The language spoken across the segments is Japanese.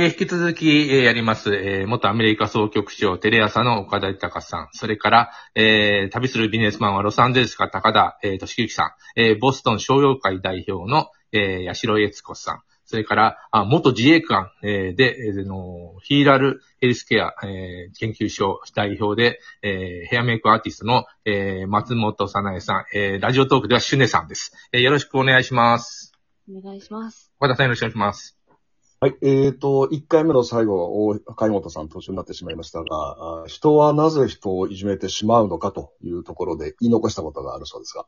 えー引き続き、えーやります、えー元アメリカ総局長、テレ朝の岡田豊さん、それから、えー旅するビジネスマンはロサンゼルスから高田、えー、俊之さん、えーボストン商用会代表の、えー、八代悦子さん、それから、あ元自衛官、えーで、えーの、ヒーラルヘルスケア、えー研究所代表で、えーヘアメイクアーティストの、えー松本さなえさん、えーラジオトークではシュネさんです。えーよろしくお願いします。お願いします。岡田さんよろしくお願いします。はい。えっ、と、1回目の最後は大、貝本さん途中になってしまいましたが、人はなぜ人をいじめてしまうのかというところで言い残したことがあるそうですが、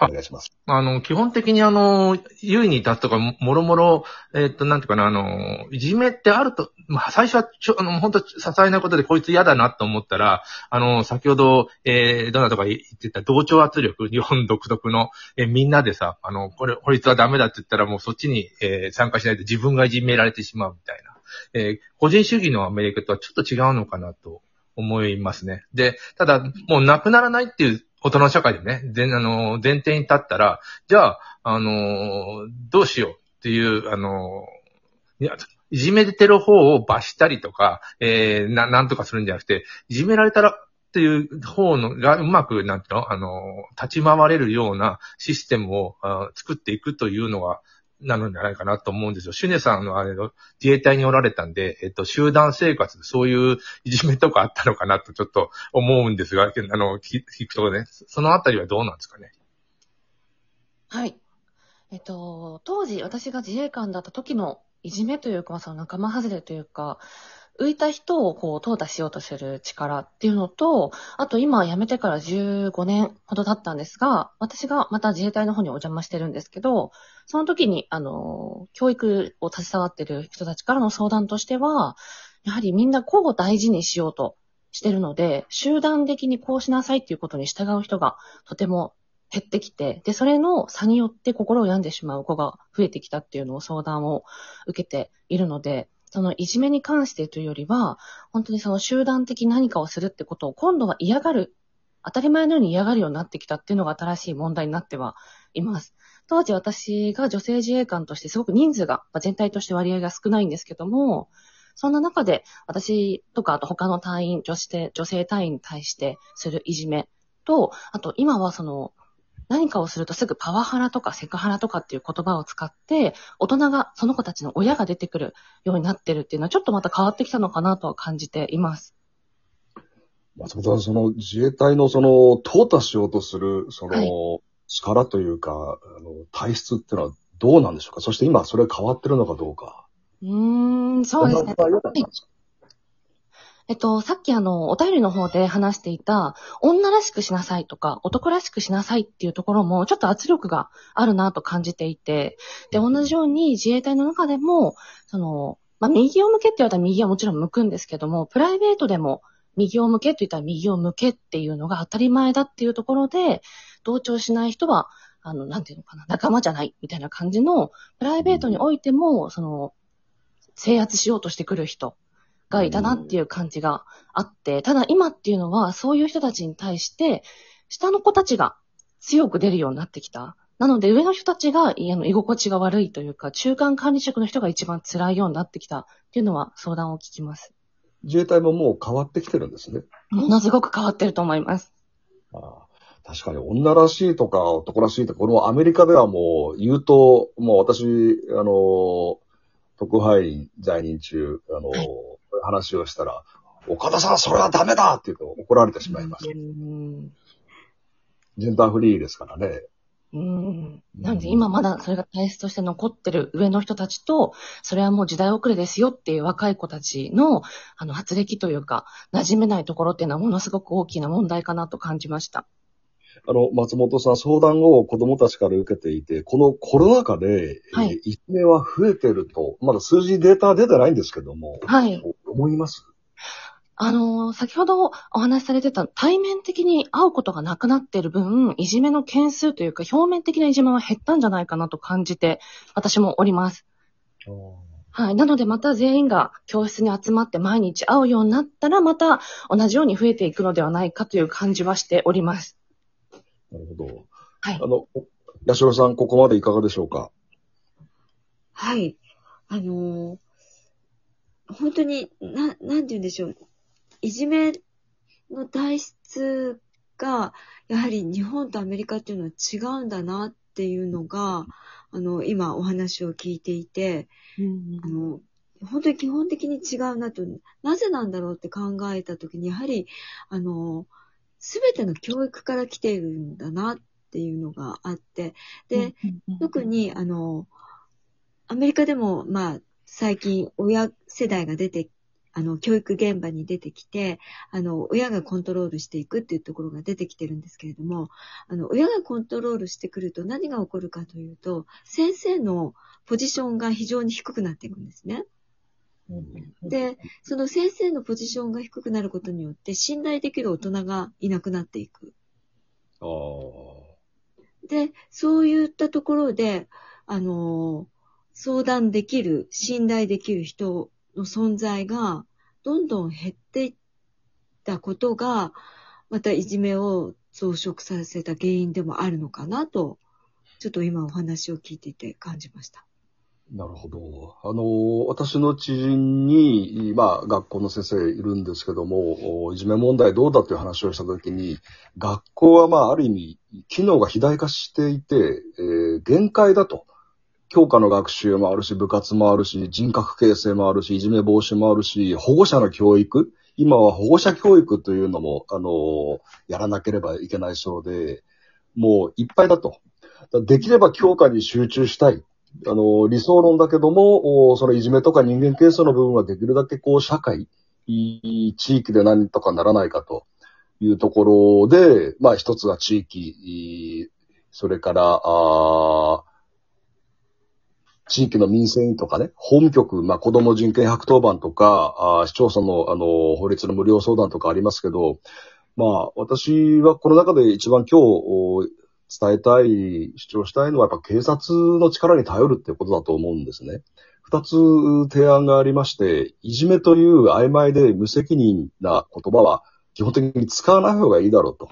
お願いします。あの、基本的にあの、優位に立つとか、ももろもろ、えっと、なんていうかな、あの、いじめってあると、まあ、最初はちょ、あの、本当些細なことでこいつ嫌だなと思ったら、あの、先ほど、えー、どなたか言ってた同調圧力、日本独特の、えーみんなでさ、あの、これ、こいつはダメだって言ったらもうそっちに、えー参加しないと自分がいじめられてしまうみたいな。えー個人主義のアメリカとはちょっと違うのかなと思いますね。で、ただ、もうなくならないっていう大人の社会でね、前、あの、前提に立ったら、じゃあ、あのどうしようっていう、あのい、じめてる方を罰したりとか、えーな、なんとかするんじゃなくて、いじめられたら、っていう方のがうまく、なんていうのあの立ち回れるようなシステムを作っていくというのが、なのじゃないかなと思うんですよ。シュネさんのあれの自衛隊におられたんで、えっと、集団生活でそういういじめとかあったのかなとちょっと思うんですが、あの、聞くとね、そのあたりはどうなんですかね？はい。えっと、当時私が自衛官だった時のいじめというか、その仲間外れというか、浮いた人をこう、淘汰しようとする力っていうのと、あと今辞めてから15年ほど経ったんですが、私がまた自衛隊の方にお邪魔してるんですけど、その時に、あの、教育を携わってる人たちからの相談としては、やはりみんな個を大事にしようとしてるので、集団的にこうしなさいっていうことに従う人がとても減ってきて、で、それの差によって心を病んでしまう子が増えてきたっていうのを相談を受けているので、そのいじめに関してというよりは、本当にその集団的何かをするってことを今度は嫌がる、当たり前のように嫌がるようになってきたっていうのが新しい問題になってはいます。当時私が女性自衛官としてすごく人数がまあ全体として割合が少ないんですけども、そんな中で私とかあと他の隊員、女性、女性隊員に対してするいじめと、あと今はその何かをするとすぐパワハラとかセクハラとかっていう言葉を使って、大人が、その子たちの親が出てくるようになってるっていうのはちょっとまた変わってきたのかなとは感じています。松本さん、その自衛隊のその、淘汰しようとする、その、はい力というか、あの、体質っていうのはどうなんでしょうか？そして今、それ変わってるのかどうか。うーん、そうですね。えっと、さっきあの、お便りの方で話していた、女らしくしなさいとか、男らしくしなさいっていうところも、ちょっと圧力があるなと感じていて、で、同じように自衛隊の中でも、その、まあ、右を向けって言われたら右はもちろん向くんですけども、プライベートでも右を向けと言ったら右を向けっていうのが当たり前だっていうところで、同調しない人は、あの、なんていうのかな、仲間じゃないみたいな感じの、プライベートにおいても、その、制圧しようとしてくる人がいたなっていう感じがあって、ただ今っていうのは、そういう人たちに対して、下の子たちが強く出るようになってきた。なので、上の人たちが、いあの、居心地が悪いというか、中間管理職の人が一番辛いようになってきたっていうのは相談を聞きます。自衛隊ももう変わってきてるんですね。ものすごく変わってると思います。ああ確かに女らしいとか男らしいとか、このアメリカではもう言うと、もう私、あの、特派員在任中、あの、はい話をしたら、岡田さん、それはダメだって言うと怒られてしまいます。うんジェンダーフリーですからね。うんなんで今まだそれが体質として残ってる上の人たちと、それはもう時代遅れですよっていう若い子たちの、あの、発歴というか、馴染めないところっていうのはものすごく大きな問題かなと感じました。あの、松本さん、相談を子供たちから受けていて、このコロナ禍で、はいえーいじめは増えてると、まだ数字データは出てないんですけども、はい。思います？あのー先ほどお話しされてた対面的に会うことがなくなっている分、いじめの件数というか表面的ないじめは減ったんじゃないかなと感じて、私もおります。はい。なのでまた全員が教室に集まって毎日会うようになったら、また同じように増えていくのではないかという感じはしております。なるほど。はいあ。の、八代さん、ここまでいかがでしょうか？はい。あのー本当に、な、なんて言うんでしょう。いじめの体質が、やはり日本とアメリカっていうのは違うんだなっていうのが、あの、今お話を聞いていて、うんあの、本当に基本的に違うなと、なぜなんだろうって考えたときに、やはり、あの、すべての教育から来ているんだなっていうのがあって、で、、特に、あの、アメリカでも、まあ、最近、親世代が出て、あの、教育現場に出てきて、あの、親がコントロールしていくっていうところが出てきてるんですけれども、あの、親がコントロールしてくると何が起こるかというと、先生のポジションが非常に低くなっていくんですね。で、その先生のポジションが低くなることによって、信頼できる大人がいなくなっていく。で、そういったところで、あの、相談できる、信頼できる人の存在が、どんどん減っていったことが、またいじめを増殖させた原因でもあるのかなと、ちょっと今お話を聞いていて感じました。なるほど。あの、私の知人に、まあ、学校の先生いるんですけども、いじめ問題どうだっていう話をしたときに、学校はまあ、ある意味、機能が肥大化していて、えー限界だと。教科の学習もあるし、部活もあるし、人格形成もあるし、いじめ防止もあるし、保護者の教育？今は保護者教育というのも、あの、やらなければいけないそうで、もういっぱいだと。だできれば教科に集中したい。あの、理想論だけども、そのいじめとか人間形成の部分はできるだけこう、社会、地域で何とかならないかというところで、まあ一つは地域、それから、あ地域の民生委員とかね、法務局、まあ子供人権110番とか、あ市町村のあの、法律の無料相談とかありますけど、まあ私はこの中で一番今日、伝えたい、主張したいのはやっぱ警察の力に頼るってことだと思うんですね。二つ提案がありまして、いじめという曖昧で無責任な言葉は基本的に使わない方がいいだろうと。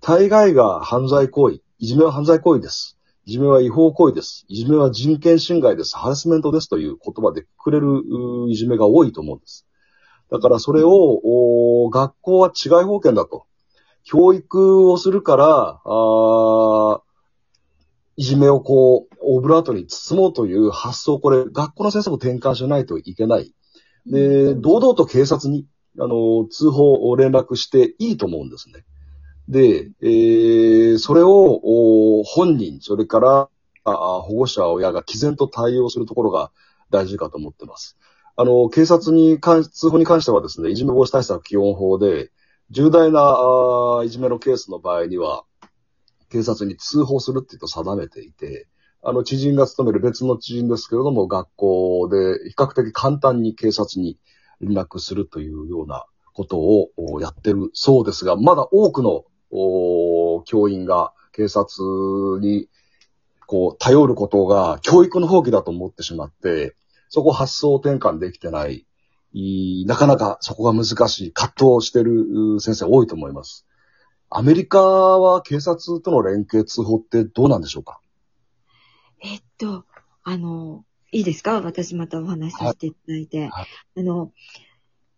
大概が犯罪行為、いじめは犯罪行為です。いじめは違法行為です。いじめは人権侵害です。ハラスメントですという言葉でくれるいじめが多いと思うんです。だからそれを、学校は違い保険だと。教育をするから、あいじめをこう、オブラートに包もうという発想、これ、学校の先生も転換しないといけない。で、堂々と警察に、あの、通報を連絡していいと思うんですね。で、えーそれを、お本人、それから、あ保護者、親が毅然と対応するところが大事かと思ってます。あの、警察に関、通報に関してはですね、いじめ防止対策基本法で、重大ないじめのケースの場合には、警察に通報するっていうと定めていて、あの、知人が勤める別の知人ですけれども、学校で比較的簡単に警察に連絡するというようなことをやってるそうですが、まだ多くのお教員が警察にこう頼ることが教育の放棄だと思ってしまって、そこ発想転換できてない、いなかなかそこが難しい、葛藤してるう先生多いと思います。アメリカは警察との連携通報ってどうなんでしょうか？えっと、あの、いいですか？私またお話しさせていただいて。はい。あの、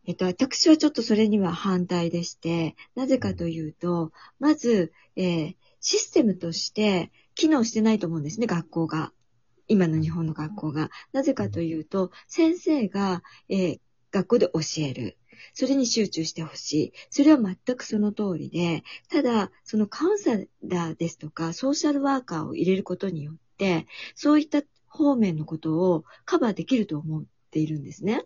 えっと、私はちょっとそれには反対でして、なぜかというと、まず、えーシステムとして機能してないと思うんですね、学校が。今の日本の学校が。なぜかというと、先生が、えー学校で教える。それに集中してほしい。それは全くその通りで、ただ、そのカウンセラーですとか、ソーシャルワーカーを入れることによって、そういった方面のことをカバーできると思っているんですね。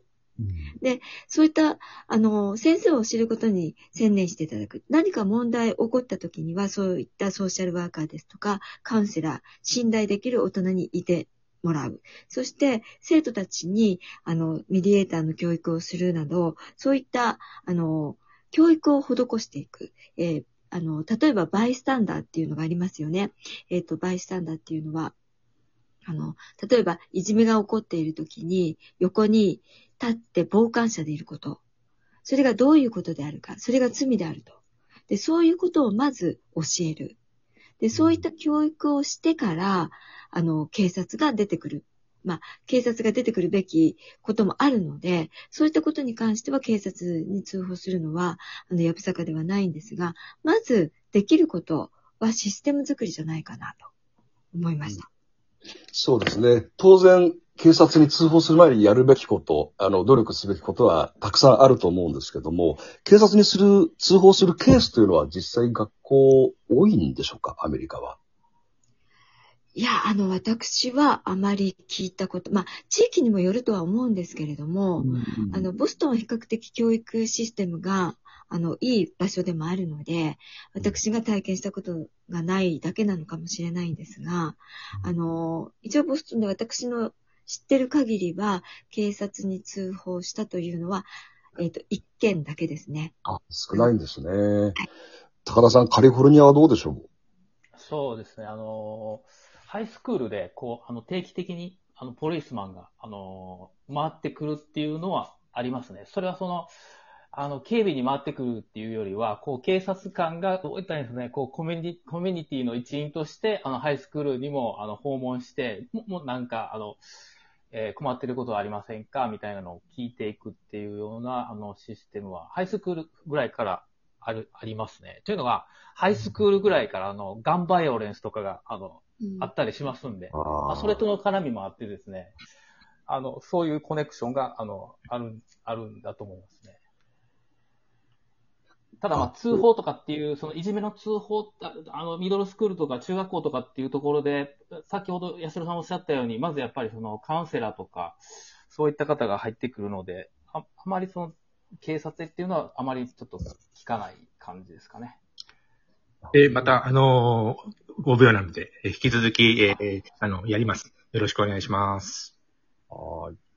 でそういった、あの、先生を知ることに専念していただく。何か問題起こった時には、そういったソーシャルワーカーですとか、カウンセラー、信頼できる大人にいてもらう。そして、生徒たちに、あの、メディエーターの教育をするなど、そういった、あの、教育を施していく。えーあの、例えば、バイスタンダーっていうのがありますよね。えっ、と、バイスタンダーっていうのは、あの、例えば、いじめが起こっている時に、横に立って傍観者でいること。それがどういうことであるか。それが罪であると。で、そういうことをまず教える。で、そういった教育をしてから、あの、警察が出てくるまあ、警察が出てくるべきこともあるので、そういったことに関しては警察に通報するのは、あの、やぶさかではないんですが、まずできることはシステム作りじゃないかなと思いました。そうですね。当然、警察に通報する前にやるべきこと、あの、努力すべきことはたくさんあると思うんですけども、警察にする、通報するケースというのは実際学校多いんでしょうかアメリカは？いや、あの、私はあまり聞いたこと、まあ、地域にもよるとは思うんですけれども、あの、ボストンは比較的教育システムが、あの、いい場所でもあるので、私が体験したことがないだけなのかもしれないんですが、あの、一応ボストンで私の知ってる限りは、警察に通報したというのは、えっ、と、一件だけですね。あ、少ないんですね。高田さん、カリフォルニアはどうでしょう？そうですね。あの、ハイスクールで、こう、あの、定期的に、あの、ポリスマンが、あの、回ってくるっていうのはありますね。それはその、あの、警備に回ってくるっていうよりは、こう、警察官が、どういったんですかね、こう、コミュニティ、コミュニティの一員として、あの、ハイスクールにも、あの、訪問して、ももうなんか、あの、えー困ってることはありませんか？みたいなのを聞いていくっていうような、あの、システムは、ハイスクールぐらいからある、ありますね。というのが、ハイスクールぐらいから、あの、ガンバイオレンスとかが、あの、うんあったりしますんで、ああそれとの絡みもあってですね、あの、そういうコネクションが、あの、ある、あるんだと思いますね。ただまああ通報とかっていう、そのいじめの通報、ああの、ミドルスクールとか中学校とかっていうところで、先ほど安田さんおっしゃったように、まずやっぱりそのカウンセラーとか、そういった方が入ってくるので、ああまりその警察っていうのはあまりちょっと聞かない感じですかね。で、また、あのー、5秒なので、え引き続き、えーあの、やります。よろしくお願いします。はい。